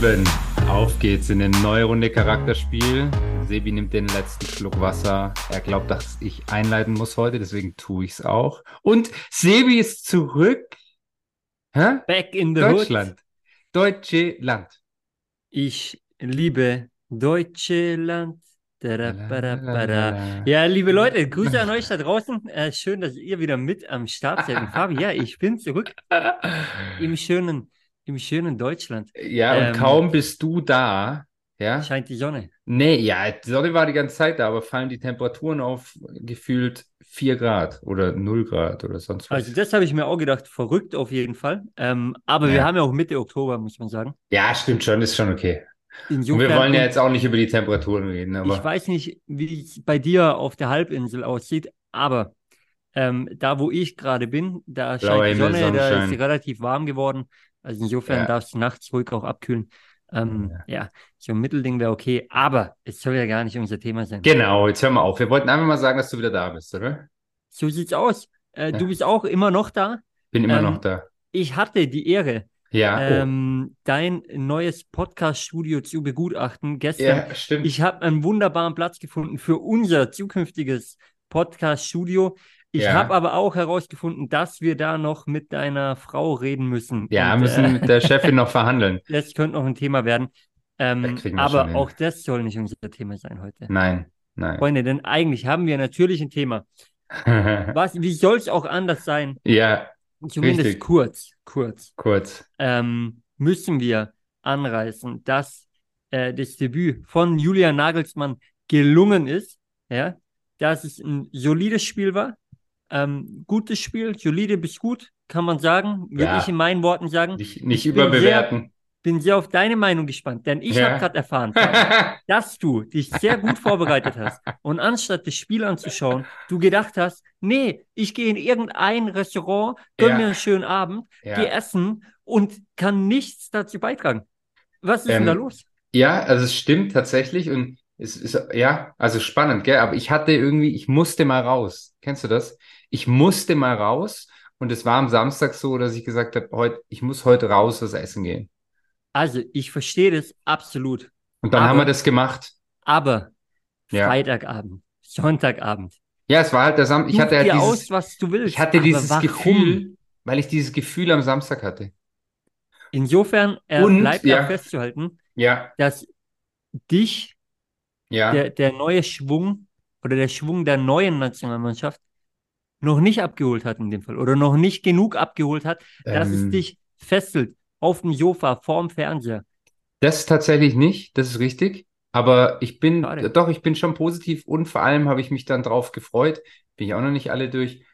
Lieben, auf geht's in eine neue Runde Charakterspiel. Sebi nimmt den letzten Schluck Wasser. Er glaubt, dass ich einleiten muss heute, deswegen tue ich's auch. Und Sebi ist zurück. Hä? Back in the Deutschland. Hood. Deutsche Land. Ich liebe deutsche Land. Ja, liebe Leute, Grüße an euch da draußen. Äh, schön, dass ihr wieder mit am Start seid. Und Fabi, ja, ich bin zurück im schönen, im schönen Deutschland. Ja, und Ähm, kaum bist du da, ja? Scheint die Sonne. Nee, ja, die Sonne war die ganze Zeit da, aber fallen die Temperaturen auf gefühlt 4 Grad oder 0 Grad oder sonst was. Also das habe ich mir auch gedacht, verrückt auf jeden Fall. Ähm, aber Ja. wir haben ja auch Mitte Oktober, muss man sagen. Ja, stimmt schon, ist schon okay. Und wir Insofern, wollen ja jetzt auch nicht über die Temperaturen reden, ich aber weiß nicht, wie es bei dir auf der Halbinsel aussieht, aber ähm, da, wo ich gerade bin, da Blauer scheint die Himmel, Sonne, da ist relativ warm geworden. Also insofern Ja. darf es nachts ruhig auch abkühlen. Ähm, ja. so ein Mittelding wäre okay, aber es soll ja gar nicht unser Thema sein. genau, jetzt hör mal auf. Wir wollten einfach mal sagen, dass du wieder da bist, oder? So sieht's aus. Äh, Ja. Du bist auch immer noch da. Bin immer Ähm, noch da. Ich hatte die Ehre, Ja, oh. ähm, dein neues Podcast-Studio zu begutachten gestern. Ja, stimmt. Ich habe einen wunderbaren Platz gefunden für unser zukünftiges Podcast-Studio. Ich Ja. habe aber auch herausgefunden, dass wir da noch mit deiner Frau reden müssen. Ja, Und, müssen äh, mit der Chefin noch verhandeln. das könnte noch ein Thema werden. Ähm, aber auch das soll nicht unser Thema sein heute. Nein, nein. Freunde, denn eigentlich haben wir natürlich ein Thema. Was, wie soll es auch anders sein? ja, Zumindest Richtig. kurz, kurz. kurz. ähm, müssen wir anreißen, dass äh, das Debüt von Julian Nagelsmann gelungen ist, ja, dass es ein solides Spiel war, ähm, gutes Spiel, solide bis gut, kann man sagen, würde Ja. ich in meinen Worten sagen. Nicht, nicht Ich bin überbewerten. Bin sehr auf deine Meinung gespannt, denn ich Ja. habe gerade erfahren, dass du dich sehr gut vorbereitet hast und anstatt das Spiel anzuschauen, du gedacht hast, nee, ich gehe in irgendein Restaurant, gönn Ja. mir einen schönen Abend, Ja. gehe essen und kann nichts dazu beitragen. Was ist denn Ähm, da los? Ja, also es stimmt tatsächlich und es ist, ja, also spannend, gell? Aber ich hatte irgendwie, ich musste mal raus. Kennst du das? Ich musste mal raus und es war am Samstag so, dass ich gesagt habe, heute, ich muss heute raus was essen gehen. Also, ich verstehe das absolut, Und dann haben Aber- wir das gemacht. aber Ja. Freitagabend, Sonntagabend, Ja, es war halt der Sam ich hatte halt dieses, aus, was du willst. ich hatte dieses warum? Gefühl, weil ich dieses Gefühl am Samstag hatte. Insofern äh, Und, bleibt ja. festzuhalten, Ja, dass dich ja. der, der neue Schwung oder der Schwung der neuen Nationalmannschaft noch nicht abgeholt hat in dem Fall oder noch nicht genug abgeholt hat, dass es Ähm, dich fesselt auf dem Sofa vorm Fernseher. Das tatsächlich nicht, das ist richtig. Aber ich bin, Schade. doch, ich bin schon positiv und vor allem habe ich mich dann drauf gefreut. Bin ich auch noch nicht alle durch.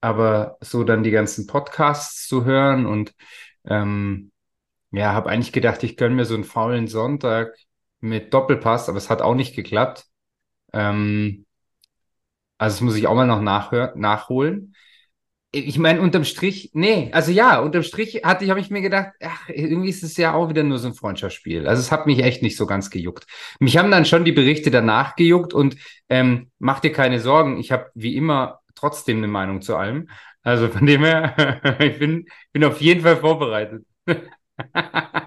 Aber so dann die ganzen Podcasts zu hören und ähm, ja, habe eigentlich gedacht, ich gönne mir so einen faulen Sonntag mit Doppelpass, aber es hat auch nicht geklappt. Ähm, also das muss ich auch mal noch nachholen. Ich meine, unterm Strich, nee, also ja, unterm Strich hatte ich, habe ich mir gedacht, ach, irgendwie ist es ja auch wieder nur so ein Freundschaftsspiel. Also es hat mich echt nicht so ganz gejuckt. Mich haben dann schon die Berichte danach gejuckt und ähm, mach dir keine Sorgen, ich habe wie immer trotzdem eine Meinung zu allem. Also von dem her, ich bin, bin auf jeden Fall vorbereitet.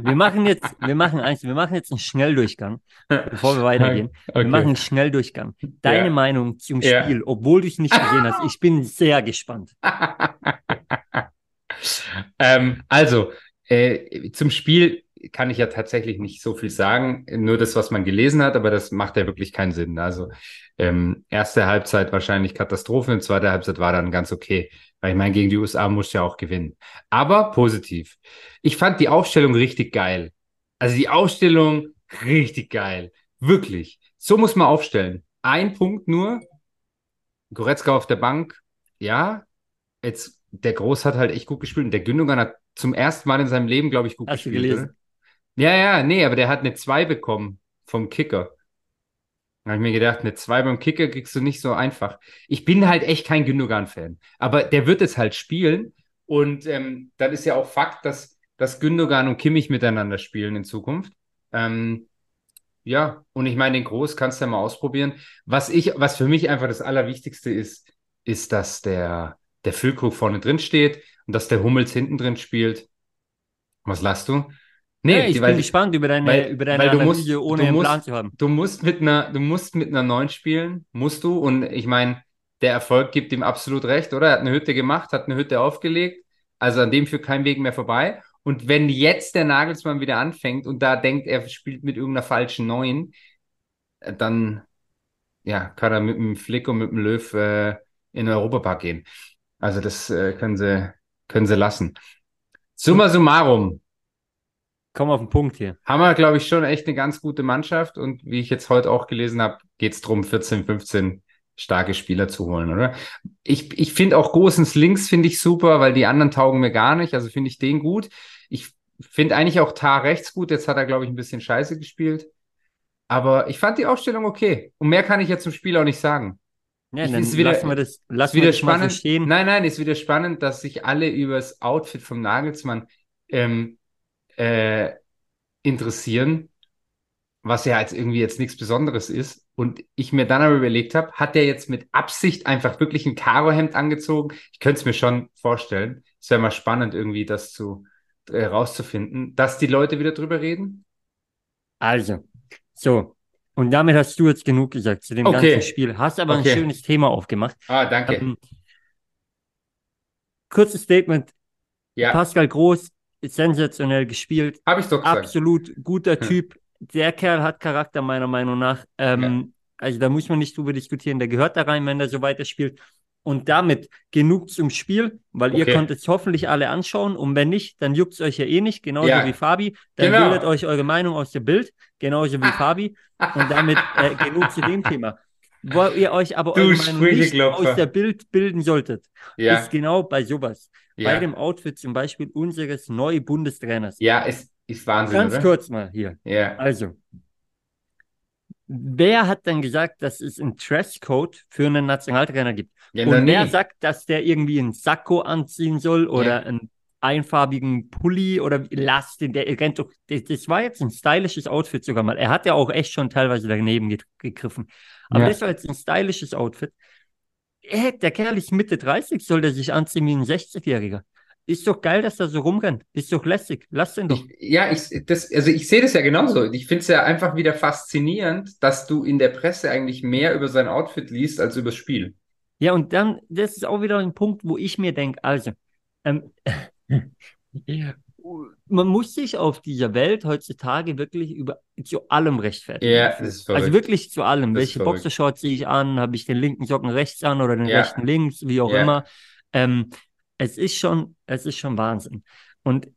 Wir machen jetzt, wir machen eins, wir machen jetzt einen Schnelldurchgang, bevor wir weitergehen. Wir machen einen Schnelldurchgang. Deine Ja. Meinung zum Ja. Spiel, obwohl du es nicht gesehen hast. Ich bin sehr gespannt. ähm, also, äh, zum Spiel kann ich ja tatsächlich nicht so viel sagen, nur das, was man gelesen hat, aber das macht ja wirklich keinen Sinn. Also, ähm, erste Halbzeit wahrscheinlich Katastrophe, und zweite Halbzeit war dann ganz okay, weil ich meine, gegen die USA musst du ja auch gewinnen. Aber positiv. Ich fand die Aufstellung richtig geil. Also die Aufstellung richtig geil. Wirklich. So muss man aufstellen. Ein Punkt nur. Goretzka auf der Bank. Ja. Jetzt, der Groß hat halt echt gut gespielt. Und der Gündogan hat zum ersten Mal in seinem Leben, glaube ich, gut Hast du gespielt. gelesen? Oder? Ja, ja, nee, aber der hat eine 2 bekommen vom Kicker. Da habe ich mir gedacht, eine 2 beim Kicker kriegst du nicht so einfach. Ich bin halt echt kein Gündogan-Fan. Aber der wird es halt spielen. Und ähm, dann ist ja auch Fakt, dass, dass Gündogan und Kimmich miteinander spielen in Zukunft. Ähm, ja, und ich meine, den Groß kannst du ja mal ausprobieren. Was ich, was für mich einfach das Allerwichtigste ist, ist, dass der, der Füllkrug vorne drin steht und dass der Hummels hinten drin spielt. Was lasst du? Nee, ja, ich die- bin gespannt über deine, weil- über deine weil du Analyse, musst- ohne du einen musst- Plan zu haben. Du musst mit einer, du musst mit einer 9 spielen, musst du. Und ich meine, der Erfolg gibt ihm absolut recht, oder? Er hat eine Hütte gemacht, hat eine Hütte aufgelegt. Also an dem führt kein Weg mehr vorbei. Und wenn jetzt der Nagelsmann wieder anfängt und da denkt, er spielt mit irgendeiner falschen 9, äh, dann ja, kann er mit dem Flick und mit dem Löw äh, in den Europapark gehen. Also das äh, können sie, können sie lassen. Summa summarum, Komm auf den Punkt hier. haben wir, glaube ich, schon echt eine ganz gute Mannschaft. Und wie ich jetzt heute auch gelesen habe, geht es darum, 14, 15 starke Spieler zu holen, oder? Ich, ich finde auch Gosens links finde ich super, weil die anderen taugen mir gar nicht. Also finde ich den gut. Ich finde eigentlich auch Tar rechts gut. Jetzt hat er, glaube ich, ein bisschen scheiße gespielt. Aber ich fand die Aufstellung okay. Und mehr kann ich jetzt zum Spiel auch nicht sagen. Ja, Ich- dann ist wieder- lassen wir das, lassen wir wieder das mal so spannend. Nein, nein, ist wieder spannend, dass sich alle über das Outfit vom Nagelsmann ähm, äh, interessieren, was ja als irgendwie jetzt nichts Besonderes ist. Und ich mir dann aber überlegt habe, hat der jetzt mit Absicht einfach wirklich ein Karohemd angezogen? Ich könnte es mir schon vorstellen. Es wäre mal spannend, irgendwie das zu äh, rauszufinden, dass die Leute wieder drüber reden. Also, so. Und damit hast du jetzt genug gesagt zu dem Okay. ganzen Spiel. Hast aber Okay. ein schönes Thema aufgemacht. Ah, danke. Ähm, kurzes Statement. ja, Pascal Groß sensationell gespielt. habe ich doch gesagt. Absolut guter Hm. Typ. Der Kerl hat Charakter, meiner Meinung nach. Ähm, Also da muss man nicht drüber diskutieren. Der gehört da rein, wenn der so weiterspielt. Und damit genug zum Spiel, weil ihr Okay. konntet es hoffentlich alle anschauen. Und wenn nicht, dann juckt es euch ja eh nicht, genauso Ja. wie Fabi. Dann Genau. bildet euch eure Meinung aus dem Bild, genauso wie Fabi. Und damit äh, genug zu dem Thema. Wo ihr euch aber eure nicht aus der Bild bilden solltet, ja, ist genau bei sowas. Bei ja, dem Outfit zum Beispiel unseres neuen Bundestrainers. ja, ist, ist Wahnsinn, Ganz oder? kurz mal hier. Ja. Also, wer hat denn gesagt, dass es einen Dresscode für einen Nationaltrainer gibt? Ja, Und wer sagt, dass der irgendwie einen Sakko anziehen soll oder Ja. einen einfarbigen Pulli oder lass den, der rennt doch, das, war jetzt ein stylisches Outfit sogar mal. Er hat ja auch echt schon teilweise daneben ge gegriffen. Aber Ja. das war jetzt ein stylisches Outfit. Äh, der Kerl ist Mitte 30, soll der sich anziehen wie ein 60-Jähriger. Ist doch geil, dass er so rumrennt. Ist doch lässig. Lass den doch. Ich, ja, ich, das, also ich sehe das ja genauso. Ich finde es ja einfach wieder faszinierend, dass du in der Presse eigentlich mehr über sein Outfit liest als über das Spiel. Ja, und dann, das ist auch wieder ein Punkt, wo ich mir denke, also, ähm, man muss sich auf dieser Welt heutzutage wirklich über zu allem rechtfertigen. Ja, das ist verrückt. Also wirklich zu allem. Das Welche. Boxershorts ziehe ich an? Habe ich den linken Socken rechts an oder den Ja. rechten links? Wie auch Ja. immer. Ähm, es ist schon, es ist schon Wahnsinn. Und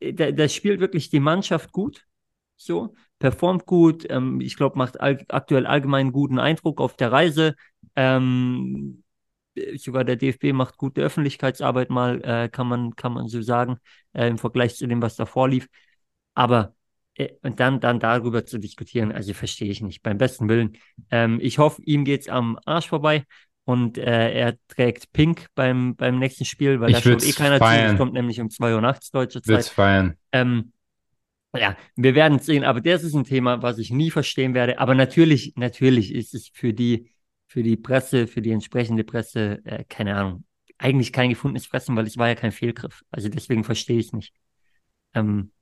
äh, der spielt wirklich die Mannschaft gut. So, performt gut. Ähm, ich glaube, macht all, aktuell allgemein guten Eindruck auf der Reise. Ähm, äh, sogar der DFB macht gute Öffentlichkeitsarbeit mal, äh, kann man, kann man so sagen, äh, im Vergleich zu dem, was davor lief. Aber äh, und dann, dann darüber zu diskutieren, also verstehe ich nicht. Beim besten Willen. Ähm, ich hoffe, ihm geht's am Arsch vorbei und äh, er trägt Pink beim, beim nächsten Spiel, weil Ich da schaut eh keiner zu. Es kommt nämlich um 2 Uhr nachts deutsche Wird's Zeit. feiern. Ähm, ja, wir werden sehen, aber das ist ein Thema, was ich nie verstehen werde. Aber natürlich, natürlich ist es für die, für die Presse, für die entsprechende Presse, äh, keine Ahnung, eigentlich kein gefundenes Fressen, weil es war ja kein Fehlgriff. Also deswegen verstehe ich es nicht. Ähm,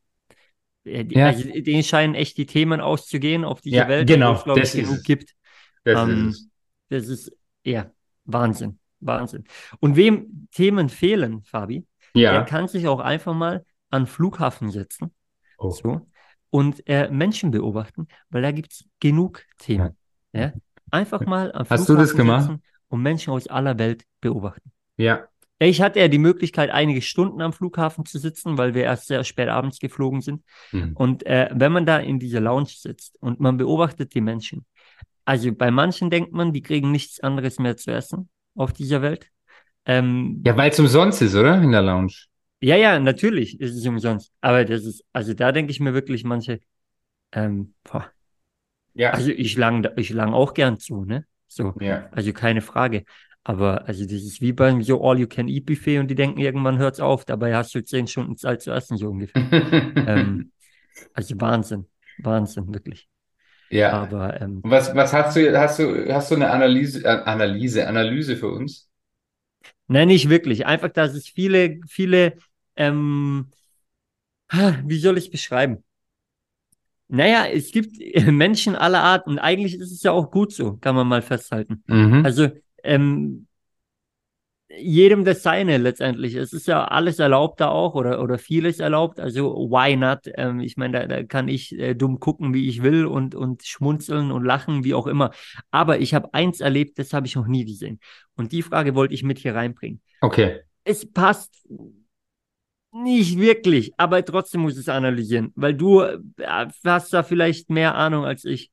äh, die- Ja. Also denen scheinen echt die Themen auszugehen auf dieser Ja, Welt, genau, glaube ich, genug es. gibt. Das Ähm, ist. Das ist, ja, Wahnsinn, Wahnsinn. Und wem Themen fehlen, Fabi, der Ja. kann sich auch einfach mal an Flughafen setzen Oh. so, und äh, Menschen beobachten, weil da gibt es genug Themen. Ja. Einfach mal am Hast du das Flughafen gemacht? sitzen und Menschen aus aller Welt beobachten. Ja. Ich hatte ja die Möglichkeit, einige Stunden am Flughafen zu sitzen, weil wir erst sehr spät abends geflogen sind. Mhm. Und äh, wenn man da in dieser Lounge sitzt und man beobachtet die Menschen, also bei manchen denkt man, die kriegen nichts anderes mehr zu essen auf dieser Welt. Ähm, Ja, weil es umsonst ist, oder? In der Lounge. ja, ja, natürlich ist es umsonst. Aber das ist, also da denke ich mir wirklich manche, ähm, boah, Ja. also ich lang, ich lang auch gern zu, ne? So, ja. also keine Frage. Aber also das ist wie beim so All-You-Can-Eat-Buffet und die denken, irgendwann hört's auf, dabei hast du zehn Stunden Zeit zu essen, so ungefähr. ähm, also Wahnsinn, Wahnsinn, wirklich. ja. Aber ähm, was, was hast du, hast du, hast du eine Analyse, äh, Analyse, Analyse für uns? Nein, nicht wirklich. Einfach, dass es viele, viele, ähm, Wie soll ich es beschreiben? Naja, es gibt Menschen aller Art und eigentlich ist es ja auch gut so, kann man mal festhalten. Mhm. Also, ähm, jedem das seine letztendlich. Es ist ja alles erlaubt da auch oder, oder vieles erlaubt. Also, why not? Ähm, ich meine, da, da kann ich äh, dumm gucken, wie ich will und, und schmunzeln und lachen, wie auch immer. Aber ich habe eins erlebt, das habe ich noch nie gesehen. Und die Frage wollte ich mit hier reinbringen. Okay. Es passt nicht wirklich, aber trotzdem muss ich es analysieren, weil du äh, hast da vielleicht mehr Ahnung als ich.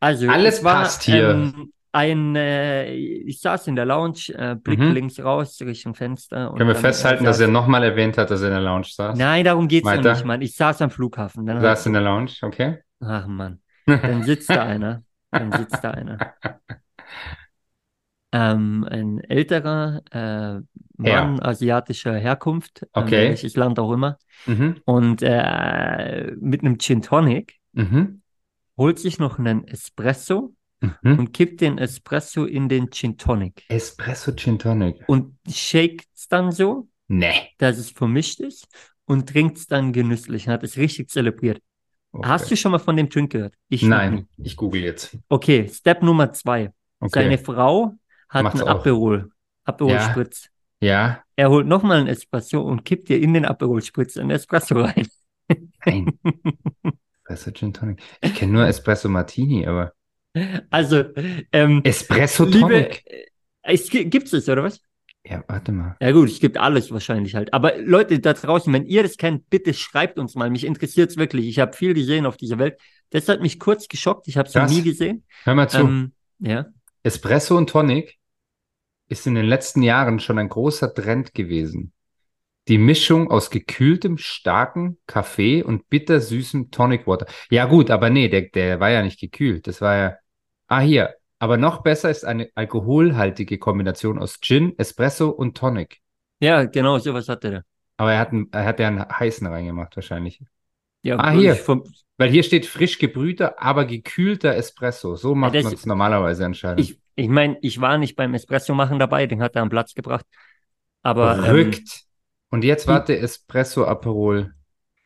Also, Alles es war, passt hier. Ähm, ein, äh, ich saß in der Lounge, äh, Blick Mhm. links raus Richtung Fenster. Können wir dann, festhalten, äh, dass er nochmal erwähnt hat, dass er in der Lounge saß? Nein, darum geht's ja Weiter. nicht, Mann. Ich saß am Flughafen. Dann Du saß in der Lounge, okay. Ach Mann, dann sitzt da einer. Dann sitzt da einer. Ähm, ein älterer äh, Mann asiatischer Herkunft, ähm, Okay. welches Land auch immer, mhm. und äh, mit einem Gin Tonic Mhm. holt sich noch einen Espresso Mhm. und kippt den Espresso in den Gin Tonic Espresso Gin Tonic. und shaked's dann so, Nee. dass es vermischt ist und trinkt's dann genüsslich und hat es richtig zelebriert. Okay. Hast du schon mal von dem Drink gehört? Ich. Nein, ich google jetzt. Okay, Step Nummer zwei. Okay. Seine Frau hat Macht's einen. Aperol, Aperol Ja. Ja, Er holt nochmal einen Espresso und kippt dir in den Aperol Spritz einen Espresso rein. nein. Espresso Gin Tonic. Ich kenne nur Espresso Martini, aber Also, ähm, Espresso liebe, Tonic. äh, es gi- gibt's es, oder was? Ja, warte mal. Ja gut, es gibt alles wahrscheinlich halt. Aber Leute da draußen, wenn ihr das kennt, bitte schreibt uns mal. Mich interessiert's wirklich. Ich habe viel gesehen auf dieser Welt. Das hat mich kurz geschockt. Ich habe es noch nie gesehen. Hör mal zu. Ähm, ja. Espresso und Tonic ist in den letzten Jahren schon ein großer Trend gewesen. Die Mischung aus gekühltem, starken Kaffee und bittersüßem Tonic Water. Ja gut, aber nee, der, der war ja nicht gekühlt. Das war ja. Ah, hier. Aber noch besser ist eine alkoholhaltige Kombination aus Gin, Espresso und Tonic. Ja, genau, sowas hatte der. Aber er hat, einen, er hat ja einen heißen reingemacht, wahrscheinlich. Ja, Ah, ich hier. vom- Weil hier steht frisch gebrühter, aber gekühlter Espresso. So macht das- man es normalerweise anscheinend. Ich, ich meine, ich war nicht beim Espresso machen dabei, den hat er am Platz gebracht. Aber ähm, Verrückt. Und jetzt hm. warte, Espresso Aperol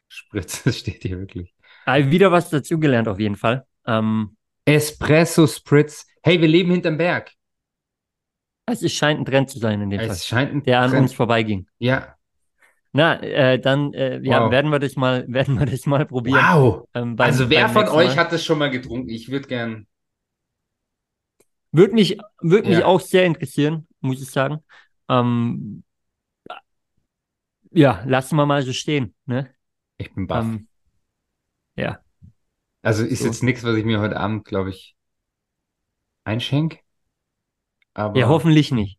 Spritz. Das steht hier wirklich. äh, wieder was dazugelernt auf jeden Fall. Ähm, Espresso Spritz. Hey, wir leben hinterm Berg. also es scheint ein Trend zu sein in dem Fall, Es scheint ein der an Trend- uns vorbeiging. Ja. Na, äh, dann äh, ja, Wow. werden wir das mal, werden wir das mal probieren. Wow. Ähm, beim- Also wer von euch Mal. hat das schon mal getrunken? Ich würde gern. Würde mich, mich Ja. auch sehr interessieren, muss ich sagen. Ähm, ja, lassen wir mal so stehen. Ne? Ich bin baff. Ähm, ja, also ist so. jetzt nichts, was ich mir heute Abend, glaube ich, einschenk. Aber ja, hoffentlich nicht.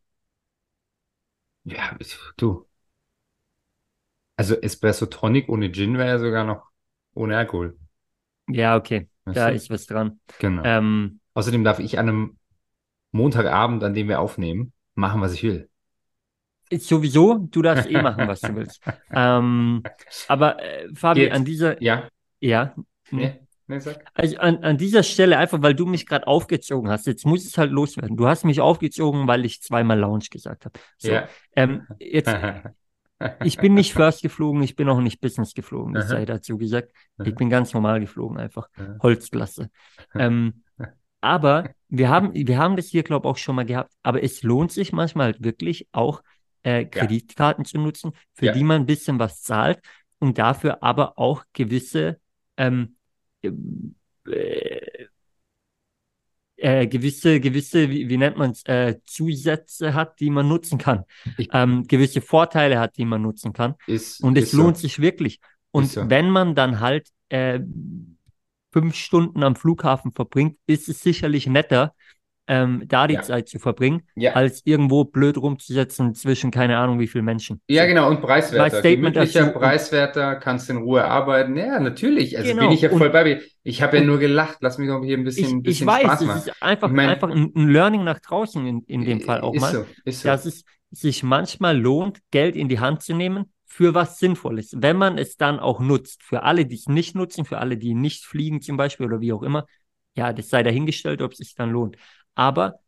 Ja, du. Also Espresso Tonic ohne Gin wäre ja sogar noch ohne Alkohol. Ja, okay, Weißt da du? ist was dran. Genau. Ähm, Außerdem darf ich an einem Montagabend, an dem wir aufnehmen, machen, was ich will. ist sowieso, du darfst eh machen, was du willst. Ähm, aber äh, Fabi, Geht. an dieser, Ja? ja, Nee? Sag. Also an, an dieser Stelle, einfach weil du mich gerade aufgezogen hast, jetzt muss es halt loswerden. Du hast mich aufgezogen, weil ich zweimal Lounge gesagt habe. So, Ja. ähm, jetzt, ich bin nicht First geflogen, ich bin auch nicht Business geflogen, das sei dazu gesagt. Ich bin ganz normal geflogen, einfach. Holzklasse. Ähm, aber wir haben, wir haben das hier, glaube ich, auch schon mal gehabt. Aber es lohnt sich manchmal wirklich auch äh, Kreditkarten zu nutzen, für Ja. die man ein bisschen was zahlt und dafür aber auch gewisse ähm, äh, äh, gewisse, gewisse, wie, wie nennt man es, äh, Zusätze hat, die man nutzen kann. Ich- Ähm, gewisse Vorteile hat, die man nutzen kann. Ist, Und es lohnt so. sich wirklich. Und so. wenn man dann halt äh, fünf Stunden am Flughafen verbringt, ist es sicherlich netter, ähm, da die Ja. Zeit zu verbringen, Ja. als irgendwo blöd rumzusetzen zwischen keine Ahnung wie viel Menschen. Ja, genau, und preiswerter. Statement Gemütlicher, preiswerter, kannst in Ruhe arbeiten. Ja, natürlich. Also Genau. bin ich ja Und- voll bei dir. Ich habe ja und- nur gelacht. Lass mich doch hier ein bisschen, Ich, ich bisschen weiß, Spaß es machen. ist einfach, Ich mein- einfach ein, ein Learning nach draußen in, in dem Fall auch ist mal, so, ist so. dass es sich manchmal lohnt, Geld in die Hand zu nehmen für was Sinnvolles, wenn man es dann auch nutzt. Für alle, die es nicht nutzen, für alle, die nicht fliegen zum Beispiel oder wie auch immer, ja, das sei dahingestellt, ob es sich dann lohnt. Aber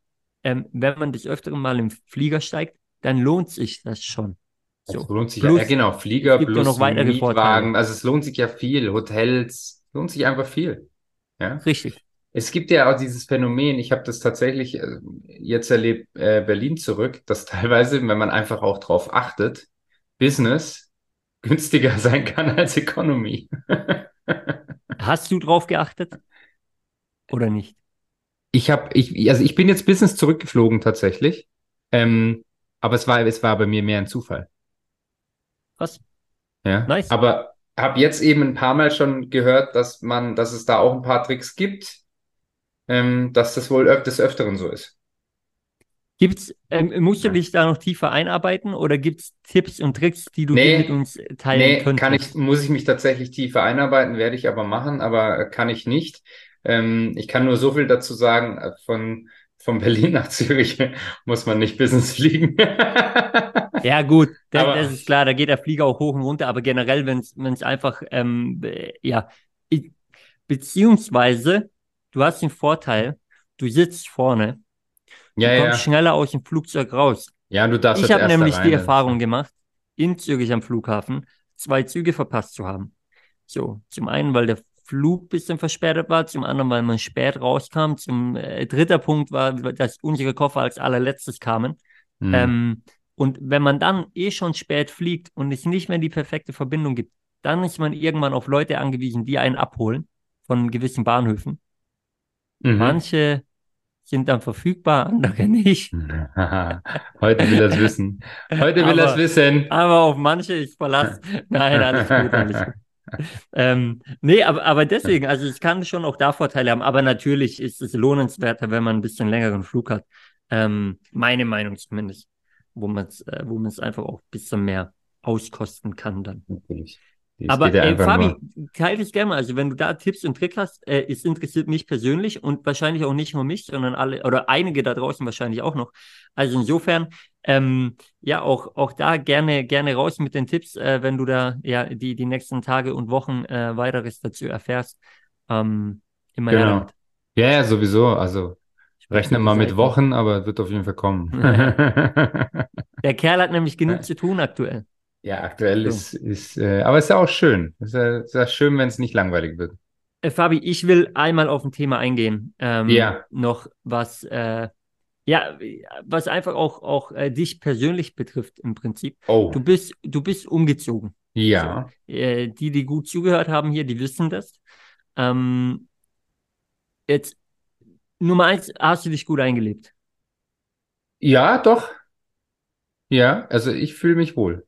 ähm, wenn man des Öfteren mal im Flieger steigt, dann lohnt sich das schon. So. So. lohnt sich Plus, ja, genau, Flieger es plus noch Mietwagen. Vorteile. Also es lohnt sich ja viel. Hotels, lohnt sich einfach viel. Ja. Richtig. Es gibt ja auch dieses Phänomen, ich habe das tatsächlich äh, jetzt erlebt, äh, Berlin zurück, dass teilweise, wenn man einfach auch drauf achtet, Business günstiger sein kann als Economy. Hast du drauf geachtet? Oder nicht? Ich habe, ich, also ich bin jetzt Business zurückgeflogen tatsächlich, ähm, aber es war, es war bei mir mehr ein Zufall. Was? Ja. Nice. Aber habe jetzt eben ein paar Mal schon gehört, dass man, dass es da auch ein paar Tricks gibt, ähm, dass das wohl öf des Öfteren so ist. Gibt's, ähm, musst du dich da noch tiefer einarbeiten oder gibt es Tipps und Tricks, die du Nee. mit uns teilen Nee, könntest? kann ich, muss ich mich tatsächlich tiefer einarbeiten, werde ich aber machen, aber kann ich nicht. Ähm, ich kann nur so viel dazu sagen, äh, von, von Berlin nach Zürich muss man nicht Business fliegen. Ja, gut, das, Aber- das ist klar, da geht der Flieger auch hoch und runter, aber generell, wenn es einfach, ähm, äh, ja, beziehungsweise, du hast den Vorteil, du sitzt vorne, Ja, du ja. kommst schneller aus dem Flugzeug raus. Ja, du darfst Ich als habe nämlich rein, die ist Erfahrung gemacht, in Zürich am Flughafen zwei Züge verpasst zu haben. So, zum einen, weil der Flug ein bisschen verspätet war, zum anderen, weil man spät rauskam. Zum äh, dritter Punkt war, dass unsere Koffer als allerletztes kamen. Hm. Ähm, und wenn man dann eh schon spät fliegt und es nicht mehr die perfekte Verbindung gibt, dann ist man irgendwann auf Leute angewiesen, die einen abholen von gewissen Bahnhöfen. Mhm. Manche sind dann verfügbar, andere nicht. Heute will er es wissen. Heute will er es wissen. Aber auf manche ich verlasse. Nein, alles gut, alles gut. Ähm, nee, aber, aber deswegen, also es kann schon auch da Vorteile haben, aber natürlich ist es lohnenswerter, wenn man ein bisschen längeren Flug hat. Ähm, meine Meinung zumindest, wo man es äh, wo man es einfach auch ein bisschen mehr auskosten kann dann. Natürlich. Es Aber ey, einfach Fabi, nur- teile dich gerne mal. Also wenn du da Tipps und Tricks hast, äh, es interessiert mich persönlich und wahrscheinlich auch nicht nur mich, sondern alle oder einige da draußen wahrscheinlich auch noch. Also insofern, ähm, ja, auch, auch da gerne, gerne raus mit den Tipps, äh, wenn du da ja die, die nächsten Tage und Wochen äh, weiteres dazu erfährst. Ähm, immer Genau. Ja, ja, sowieso. Also rechne mal mit. Wochen, aber wird auf jeden Fall kommen. Der Kerl hat nämlich genug Ja. zu tun aktuell. Ja, aktuell So. ist, ist äh, aber es ist ja auch schön. Es ist ja, ist ja schön, wenn es nicht langweilig wird. Äh, Fabi, ich will einmal auf ein Thema eingehen. Ähm, Ja. Noch was, äh, ja, was einfach auch, auch äh, dich persönlich betrifft im Prinzip. Oh, Du bist, du bist umgezogen. ja. Äh, die, die gut zugehört haben hier, die wissen das. Ähm, jetzt, Nummer eins, hast du dich gut eingelebt? Ja, doch. Ja, also ich fühle mich wohl.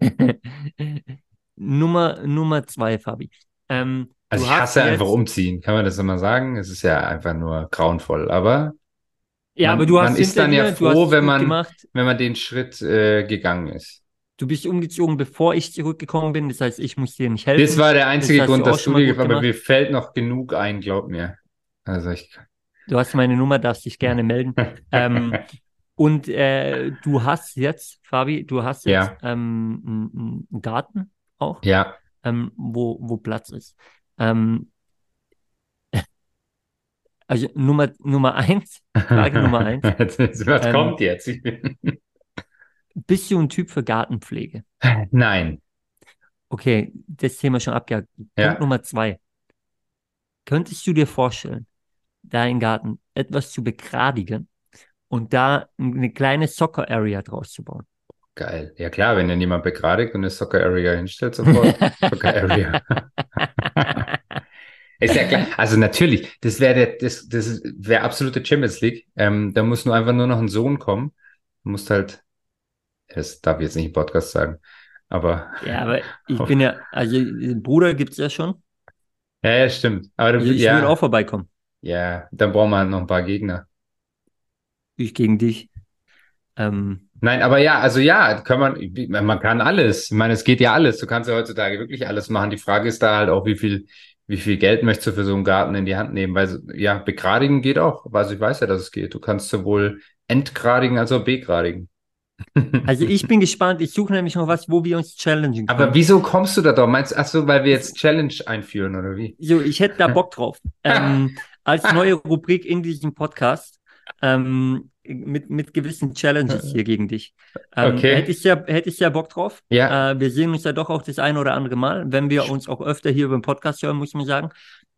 Nummer, Nummer zwei, Fabi. Ähm, Also ich hasse jetzt- einfach umziehen, kann man das immer sagen? Es ist ja einfach nur grauenvoll. Aber Ja, man- aber du hast man ist dann ja froh, wenn man- gemacht. wenn man den Schritt äh, gegangen ist. Du bist umgezogen, bevor ich zurückgekommen bin. Das heißt, ich muss dir nicht helfen. Das war der einzige du Grund, dass du dir, aber mir fällt noch genug ein, glaub mir. Also ich. Du hast meine Nummer, darfst dich gerne melden. ähm, und äh, du hast jetzt, Fabi, du hast jetzt Ja. ähm, einen, Garten auch, Ja, ähm, wo, wo Platz ist. Ähm, also Nummer, Nummer eins, Frage Nummer eins. Was Ähm, kommt jetzt? Bist du ein Typ für Gartenpflege? Nein. Okay, das Thema schon abgehakt. Ja. Punkt Nummer zwei. Könntest du dir vorstellen, deinen Garten etwas zu begradigen und da eine kleine Soccer Area draus zu bauen? Geil. Ja klar, wenn dann jemand begradigt und eine Soccer Area hinstellt, sofort. Soccer Area. Ist ja klar. Also natürlich, das wäre der, das, das wäre absolute Champions League. Ähm, da muss nur einfach nur noch ein Sohn kommen. Du musst halt, das darf ich jetzt nicht im Podcast sagen, aber Ja, aber ich bin ja, also Bruder gibt's ja schon. ja, ja, stimmt. Aber du, Also ich ja, will auch vorbeikommen. ja, dann brauchen wir halt noch ein paar Gegner. Ich gegen dich. Ähm, Nein, aber ja, also ja, kann man, man kann alles. Ich meine, es geht ja alles. Du kannst ja heutzutage wirklich alles machen. Die Frage ist da halt auch, wie viel, wie viel Geld möchtest du für so einen Garten in die Hand nehmen? Weil, ja, begradigen geht auch. Also ich weiß ja, dass es geht. Du kannst sowohl entgradigen als auch begradigen. also ich bin gespannt. Ich suche nämlich noch was, wo wir uns challengen können. Aber wieso kommst du da drauf? Meinst du, ach so, weil wir jetzt Challenge einführen oder wie? So, ich hätte da Bock drauf. Ähm, als neue Rubrik in diesem Podcast ähm, mit, mit gewissen Challenges hier gegen dich. Ähm, Okay. Hätte ich ja, hätte ich ja Bock drauf. Ja, Äh, wir sehen uns ja doch auch das eine oder andere Mal, wenn wir uns auch öfter hier über den Podcast hören, muss man sagen.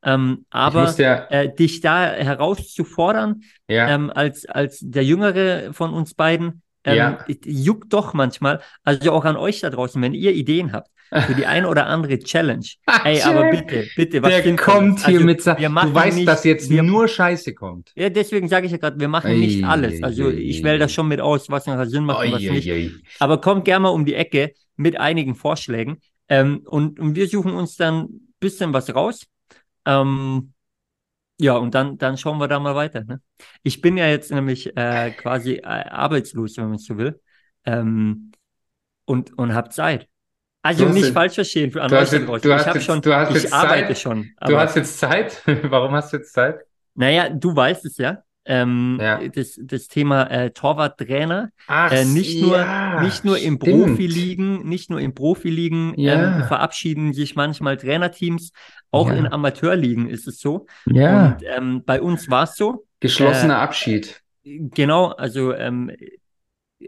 Ähm, ich aber ja, äh, dich da herauszufordern, ja, ähm, als, als der Jüngere von uns beiden, ähm, Ja. juckt doch manchmal. Also auch an euch da draußen, wenn ihr Ideen habt für die eine oder andere Challenge. Ey, aber bitte, bitte, was der kommt hier Also, mit, Sa wir machen du weißt, nicht, dass jetzt wir, nur Scheiße kommt. ja, deswegen sage ich ja gerade, wir machen nicht Ei, alles. ei, Also ei, ich ei, wähle ei. das schon mit aus, was nachher Sinn macht und was nicht. Aber kommt gerne mal um die Ecke mit einigen Vorschlägen. Ähm, und, und wir suchen uns dann ein bisschen was raus. Ähm, ja, und dann, dann schauen wir da mal weiter. Ne? Ich bin ja jetzt nämlich äh, quasi äh, arbeitslos, wenn man so will. Ähm, und, und habe Zeit. Also nicht jetzt- falsch verstehen für an du hast du Ich jetzt- schon, du hast ich jetzt arbeite Zeit. schon. Du hast jetzt Zeit? Warum hast du jetzt Zeit? naja, du weißt es ja. Ähm, Ja. Das, das Thema äh, Torwarttrainer. Ach, Äh, nicht nur, ja, nicht nur im. Profiligen, nicht nur im Profiligen Ja. ähm, verabschieden sich manchmal Trainerteams, auch in Amateurligen ist es so. Ja, Und ähm, bei uns war es so. geschlossener Abschied. Genau, also ähm,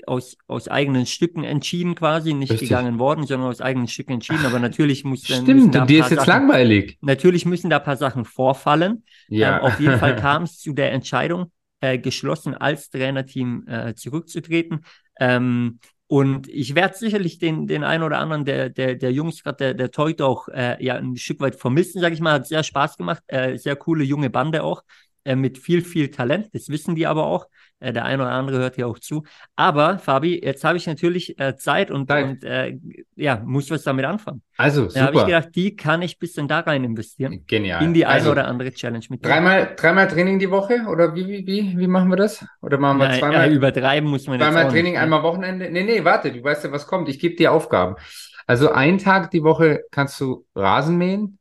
aus, aus eigenen Stücken entschieden quasi, nicht Richtig. gegangen worden, sondern aus eigenen Stücken entschieden. Aber natürlich muss, dann- müssen Stimmt, da dir ist jetzt Sachen, langweilig. natürlich müssen da ein paar Sachen vorfallen. Ja. Ähm, auf jeden Fall kam es zu der Entscheidung, äh, geschlossen als Trainerteam äh, zurückzutreten. Ähm, und ich werde sicherlich den, den einen oder anderen der, der, der Jungs, gerade der, der Teut auch äh, ja, ein Stück weit vermissen, sage ich mal. Hat sehr Spaß gemacht. Äh, sehr coole junge Bande auch. Äh, mit viel, viel Talent. Das wissen die aber auch. Äh, der eine oder andere hört ja auch zu. Aber, Fabi, jetzt habe ich natürlich äh, Zeit und, und äh, ja, muss was damit anfangen. Also, Da habe ich super. gedacht, die kann ich ein bisschen da rein investieren. Genial. In die eine also, oder andere Challenge mit dreimal, dreimal Training die Woche? Oder wie, wie, wie, wie machen wir das? Oder machen wir Nein, zweimal, übertreiben muss man zweimal Training, nicht, ne? einmal Wochenende? Nee, nee, warte, du weißt ja, was kommt. Ich gebe dir Aufgaben. Also, einen Tag die Woche kannst du Rasen mähen.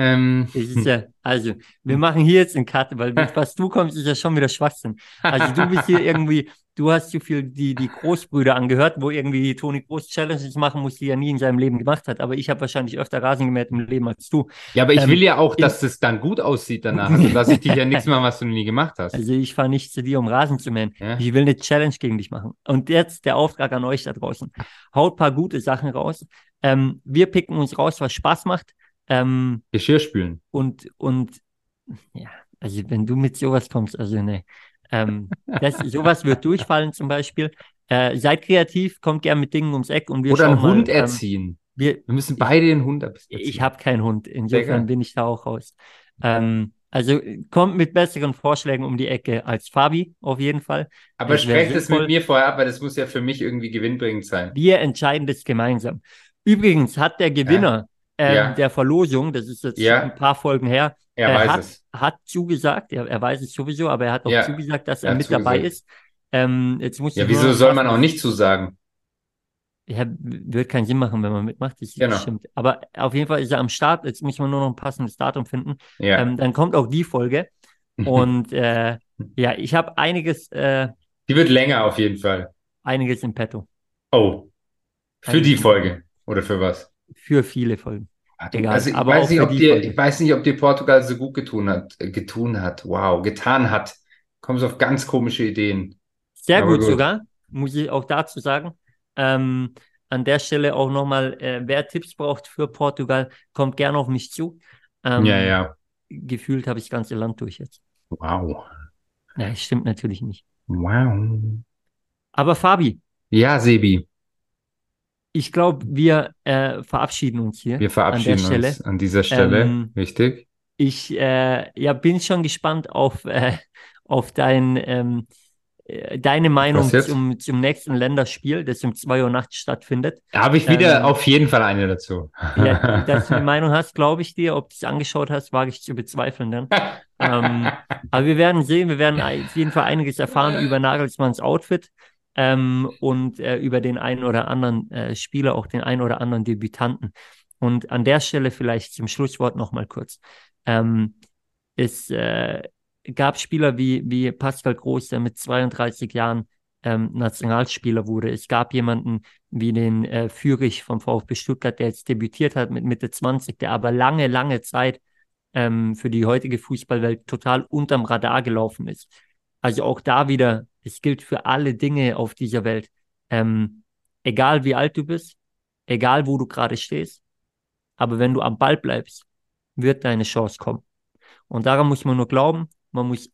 Ähm, ist ja, also, wir machen hier jetzt einen Cut, weil mit was du kommst, ist ja schon wieder Schwachsinn. Also, du bist hier irgendwie, du hast zu viel die, die Großbrüder angehört, wo irgendwie Toni Groß Challenges machen muss, die er nie in seinem Leben gemacht hat. Aber ich habe wahrscheinlich öfter Rasen gemäht im Leben als du. ja, aber ich Ähm, will ja auch, dass das dann gut aussieht danach. Also lass ich dich ja nichts machen, was du nie gemacht hast. Also, ich fahre nicht zu dir, um Rasen zu mähen. Ja. Ich will eine Challenge gegen dich machen. Und jetzt der Auftrag an euch da draußen. Haut paar gute Sachen raus. Ähm, wir picken uns raus, was Spaß macht. Ähm, Geschirr spülen. und, und ja, also wenn du mit sowas kommst, also ne, ähm, das, sowas wird durchfallen zum Beispiel. Äh, seid kreativ, kommt gern mit Dingen ums Eck und wir Oder einen mal, Hund ähm, erziehen. wir, Wir müssen beide den Hund erziehen. ich habe keinen Hund, insofern bin ich da auch raus. Ähm, also kommt mit besseren Vorschlägen um die Ecke als Fabi, auf jeden Fall. Aber das sprecht es mit mir vorher ab, weil das muss ja für mich irgendwie gewinnbringend sein. Wir entscheiden das gemeinsam. Übrigens hat der Gewinner ähm, Ja. der Verlosung, das ist jetzt Ja. ein paar Folgen her, Er weiß hat, es. hat zugesagt, er, er weiß es sowieso, aber er hat auch Ja, zugesagt, dass er er mit dabei zugesagt. ist. Ähm, jetzt muss Ja, nur wieso noch soll man auch nicht zusagen? Ja, wird keinen Sinn machen, wenn man mitmacht, das Genau. stimmt. Aber auf jeden Fall ist er am Start, jetzt muss man nur noch ein passendes Datum finden. Ja. Ähm, dann kommt auch die Folge. Und äh, ja, ich habe einiges, äh, Die wird länger auf jeden Fall. einiges im Petto Oh. Für Ein- die Folge. Oder für was? für viele Folgen. Egal, also ich aber weiß nicht, ob die ich weiß nicht, ob dir Portugal so gut getun hat, äh, getun hat. Wow, getan hat. Kommst auf ganz komische Ideen. Sehr gut, gut. sogar, muss ich auch dazu sagen. Ähm, an der Stelle auch nochmal, äh, wer Tipps braucht für Portugal, kommt gerne auf mich zu. Ähm, Ja, ja. Gefühlt habe ich das ganze Land durch jetzt. Wow. Ja, stimmt natürlich nicht. Wow. Aber Fabi, Ja, Sebi, ich glaube, wir äh, verabschieden uns hier wir verabschieden an uns an dieser Stelle. Ähm, Richtig? Ich äh, ja, bin schon gespannt auf, äh, auf dein, ähm, äh, deine Meinung zum, zum nächsten Länderspiel, das um 2 Uhr nachts stattfindet. Da habe ich wieder ähm, auf jeden Fall eine dazu. Ja, dass du eine Meinung hast, glaube ich dir. Ob du es angeschaut hast, wage ich zu bezweifeln dann. ähm, aber wir werden sehen, wir werden auf jeden Fall einiges erfahren über Nagelsmanns Outfit ähm, und äh, über den einen oder anderen äh, Spieler, auch den einen oder anderen Debütanten. Und an der Stelle vielleicht zum Schlusswort nochmal kurz. Ähm, es äh, gab Spieler wie, wie Pascal Groß, der mit 32 Jahren ähm, Nationalspieler wurde. Es gab jemanden wie den äh, Fürich vom VfB Stuttgart, der jetzt debütiert hat mit Mitte 20, der aber lange, lange Zeit ähm, für die heutige Fußballwelt total unterm Radar gelaufen ist. Also auch da wieder es gilt für alle Dinge auf dieser Welt. Ähm, egal wie alt du bist, egal wo du gerade stehst, aber wenn du am Ball bleibst, wird deine Chance kommen. Und daran muss man nur glauben. Man muss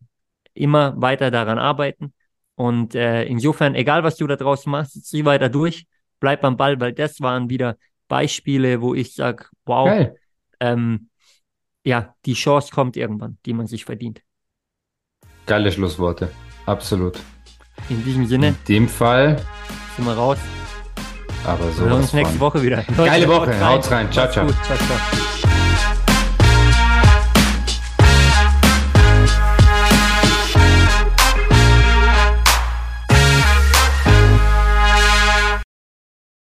immer weiter daran arbeiten. Und äh, insofern, egal was du da draußen machst, zieh weiter durch, bleib am Ball, weil das waren wieder Beispiele, wo ich sage, wow, ähm, ja, die Chance kommt irgendwann, die man sich verdient. Geile Schlussworte, absolut. In diesem Sinne. In dem Fall sind wir raus. Aber so. Wir hören uns nächste Woche wieder. Geile Woche. Haut rein. Ciao, ciao. Ciao, ciao.